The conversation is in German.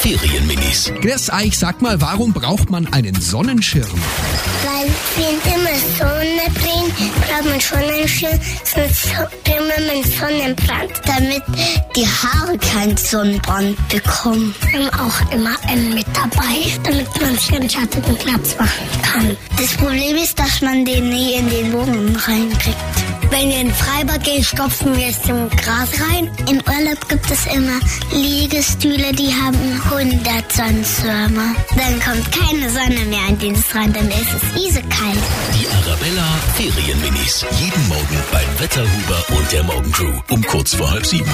Ferienminis. Grüß euch, sag mal, warum braucht man einen Sonnenschirm? Weil wenn immer Sonne brennt, braucht man schon einen Schirm, sonst man Sonnenbrand. Damit die Haare keinen Sonnenbrand bekommen. Wir haben auch immer einen mit dabei, damit man sich einen schattigen Platz machen kann. Das Problem ist, dass man den nie in den Boden reinkriegt. Wenn wir in Freibad gehen, stopfen wir es im Gras rein. Im Urlaub gibt es immer Liegestühle, die haben 100 Sonnenschirme. Dann kommt keine Sonne mehr an dieses rein, dann ist es easekalt. Die Arabella Ferienminis. Jeden Morgen beim Wetterhuber und der Morgencrew um kurz vor halb sieben.